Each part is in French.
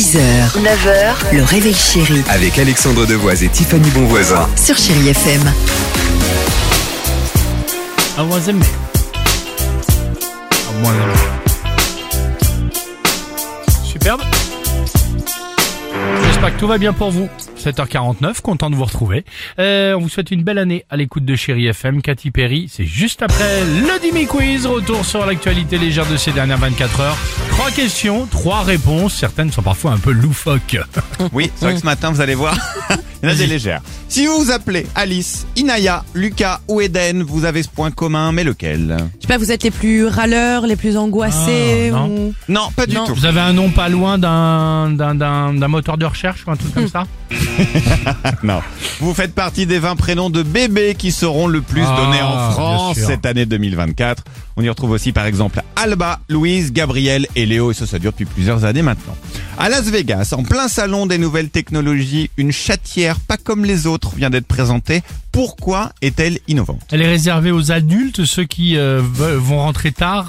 6h, 9h, le réveil chéri Avec Alexandre Devoise et Tiffany Bonvoisin. sur Chérie FM. À moins aimer. À moins aimer. Superbe. J'espère que tout va bien pour vous. 7h49, content de vous retrouver. Euh, on vous souhaite une belle année à l'écoute de Chéri FM. Cathy Perry, c'est juste après le Dimi Quiz. Retour sur l'actualité légère de ces dernières 24 heures. Trois questions, trois réponses. Certaines sont parfois un peu loufoques. Oui, c'est vrai que ce matin, vous allez voir, il y en a des légères. Si vous vous appelez Alice, Inaya, Lucas ou Eden, vous avez ce point commun, mais lequel? Je sais pas, vous êtes les plus râleurs, les plus angoissés Ah, non. ou... Non, pas du Non. tout. Vous avez un nom pas loin d'un d'un d'un d'un moteur de recherche ou un truc comme ça? Non. Vous faites partie des 20 prénoms de bébés qui seront le plus Ah, donnés en bien France sûr. cette année 2024. On y retrouve aussi par exemple Alba, Louise, Gabriel et Léo, et ça, ça dure depuis plusieurs années maintenant. À Las Vegas, en plein salon des nouvelles technologies, une chatière pas comme les autres vient d'être présentée. Pourquoi est-elle innovante? Elle est réservée aux adultes, ceux qui euh, vont rentrer tard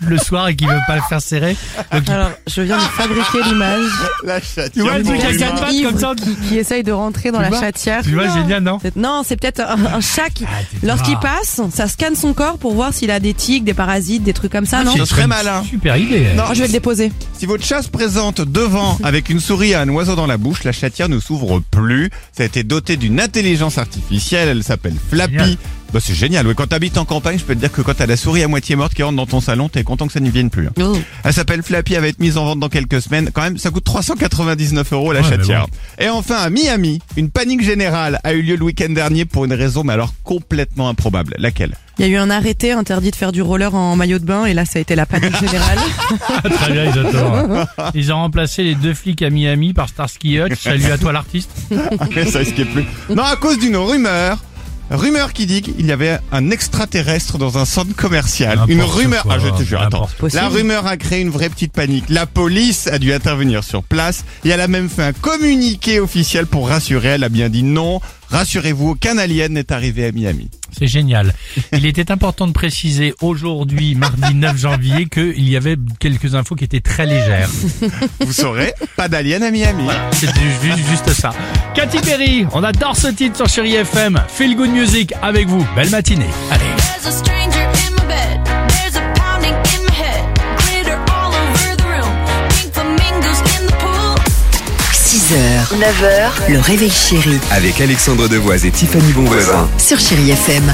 le soir et qui veulent pas le faire serrer. Donc, Alors, je viens de fabriquer l'image La Tu chatière. vois le truc à quatre pattes comme ça qui, qui essaye de rentrer dans Tu la vois chatière. Tu vois, Non. génial, non? C'est- Non, c'est peut-être un, un chat qui, Ah, lorsqu'il passe, ça scanne son corps pour voir s'il a des tiques, des parasites, des trucs comme ça, non c'est- très une malin. Super idée. Non. Oh, Je vais le déposer. Si votre chat se présente devant avec une souris et un oiseau dans la bouche, la chatière ne s'ouvre plus. Ça a été doté d'une intelligence artificielle, elle s'appelle Flappy. Bah, c'est génial, oui. Quand t'habites en campagne, je peux te dire que quand t'as la souris à moitié morte qui rentre dans ton salon, t'es content que ça n'y vienne plus. hein. Oh. Elle s'appelle Flappy, elle va être mise en vente dans quelques semaines. Quand même, ça coûte 399 euros la Ouais, mais chatière. Et enfin, à Miami, une panique générale a eu lieu le week-end dernier pour une raison, mais alors complètement improbable. Laquelle? Il y a eu un arrêté interdit de faire du roller en maillot de bain et là, ça a été la panique générale. Très bien, ils adorent. Ils ont remplacé les deux flics à Miami par Starsky Hutch. Salut à toi l'artiste. Mais ça risquait plus. Non, à cause d'une rumeur. Rumeur qui dit qu'il y avait un extraterrestre dans un centre commercial. Une rumeur. quoi, ah, je te jure, attends. La rumeur a créé une vraie petite panique. La police a dû intervenir sur place et elle a même fait un communiqué officiel pour rassurer. Elle a bien dit non. Rassurez-vous, aucun alien n'est arrivé à Miami. C'est génial. Il était important de préciser aujourd'hui, mardi 9 janvier, qu'il y avait quelques infos qui étaient très légères. Vous saurez, pas d'alien à Miami. Ju- juste ça. Katy Perry, on adore ce titre sur Chéri FM. Feel Good Music avec vous. Belle matinée. Allez. There's a stranger in my bed. There's a pounding in my head. Glitter all over the room. Pink flamingos in the pool. 6h, 9h, le réveil chéri Avec Alexandre Devoise et Tiffany Bonvoisin. sur Chérie FM.